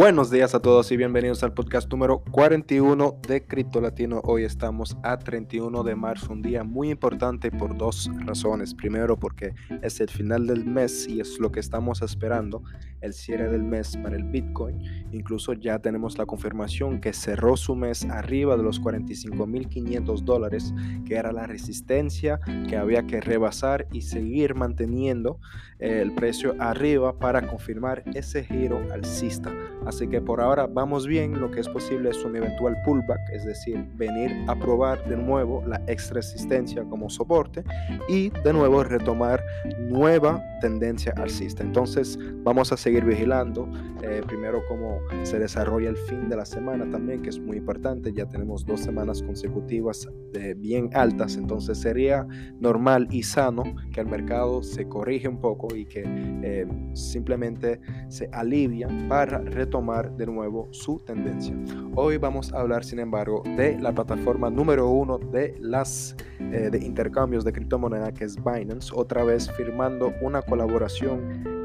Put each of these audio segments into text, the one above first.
Buenos días a todos y bienvenidos al podcast número 41 de Cripto Latino. Hoy estamos a 31 de marzo, un día muy importante por dos razones. Primero porque es el final del mes y es lo que estamos esperando, el cierre del mes para el Bitcoin. Incluso ya tenemos la confirmación que cerró su mes arriba de los 45.500 dólares, que era la resistencia que había que rebasar y seguir manteniendo eh, el precio arriba para confirmar ese giro alcista. Así que por ahora vamos bien, lo que es posible es un eventual pullback, es decir, venir a probar de nuevo la extra resistencia como soporte y de nuevo retomar nueva tendencia alcista. Entonces vamos a seguir vigilando eh, primero cómo se desarrolla el fin de la semana también, que es muy importante. Ya tenemos dos semanas consecutivas de bien altas, entonces sería normal y sano que el mercado se corrige un poco y que eh, simplemente se alivia para retomar de nuevo su tendencia. Hoy vamos a hablar, sin embargo, de la plataforma número uno de las eh, de intercambios de criptomoneda que es Binance, otra vez firmando una colaboración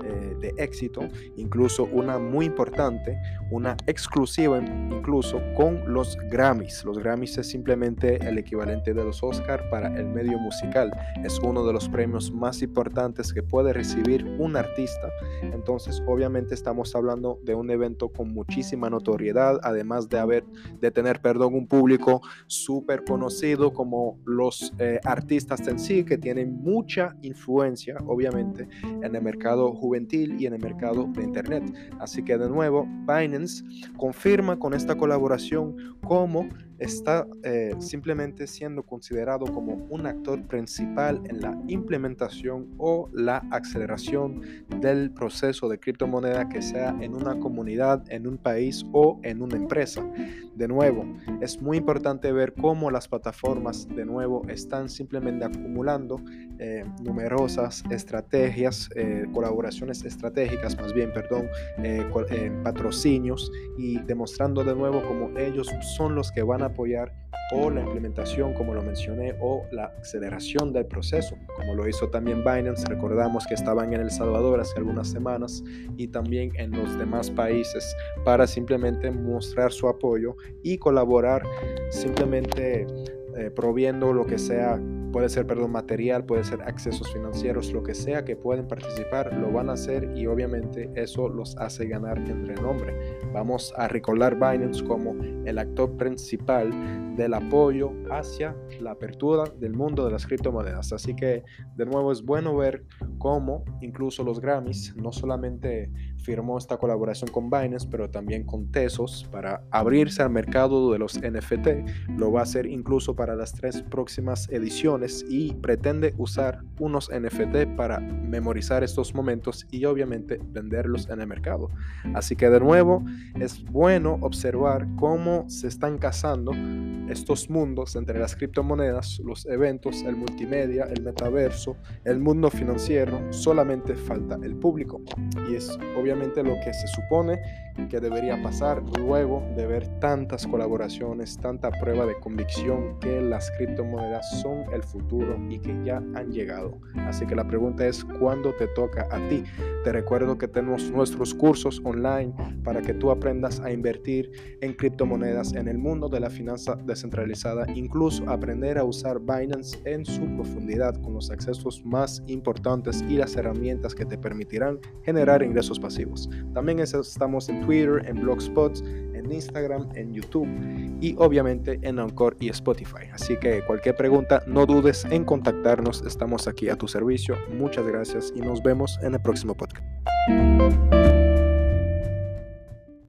éxito, incluso una muy importante, una exclusiva incluso con los Grammys. Los Grammys es simplemente el equivalente de los Oscar para el medio musical. Es uno de los premios más importantes que puede recibir un artista. Entonces, obviamente estamos hablando de un evento con muchísima notoriedad, además de haber de tener, perdón, un público súper conocido como los eh, artistas en sí que tienen mucha influencia, obviamente, en el mercado juvenil y en el mercado de Internet. Así que de nuevo, Binance confirma con esta colaboración cómo está eh, simplemente siendo considerado como un actor principal en la implementación o la aceleración del proceso de criptomoneda que sea en una comunidad, en un país o en una empresa. De nuevo, es muy importante ver cómo las plataformas de nuevo están simplemente acumulando eh, numerosas estrategias, eh, colaboraciones estratégicas, más bien, perdón, patrocinios y demostrando de nuevo cómo ellos son los que van a apoyar o la implementación, como lo mencioné, o la aceleración del proceso, como lo hizo también Binance. Recordamos que estaban en El Salvador hace algunas semanas y también en los demás países para simplemente mostrar su apoyo y colaborar simplemente eh, proviendo lo que sea puede ser, perdón, material, puede ser accesos financieros, lo que sea que pueden participar, lo van a hacer y obviamente eso los hace ganar en renombre. Vamos a recordar Binance como el actor principal del apoyo hacia la apertura del mundo de las criptomonedas. Así que de nuevo es bueno ver cómo incluso los Grammys no solamente firmó esta colaboración con Binance, pero también con Tesos para abrirse al mercado de los NFT. Lo va a hacer incluso para las tres próximas ediciones y pretende usar unos NFT para memorizar estos momentos y obviamente venderlos en el mercado. Así que de nuevo es bueno observar cómo se están casando estos mundos entre las criptomonedas, los eventos, el multimedia, el metaverso, el mundo financiero, solamente falta el público. Y es obviamente lo que se supone que debería pasar luego de ver tantas colaboraciones, tanta prueba de convicción que las criptomonedas son el futuro y que ya han llegado. Así que la pregunta es, ¿cuándo te toca a ti? Te recuerdo que tenemos nuestros cursos online para que tú aprendas a invertir en criptomonedas en el mundo de la finanza descentralizada, incluso aprender a usar Binance en su profundidad con los accesos más importantes y las herramientas que te permitirán generar ingresos pasivos. También estamos en Twitter, en Blogspot, en Instagram, en YouTube y obviamente en Anchor y Spotify. Así que cualquier pregunta, no dudes en contactarnos. Estamos aquí a tu servicio. Muchas gracias y nos vemos en el próximo podcast.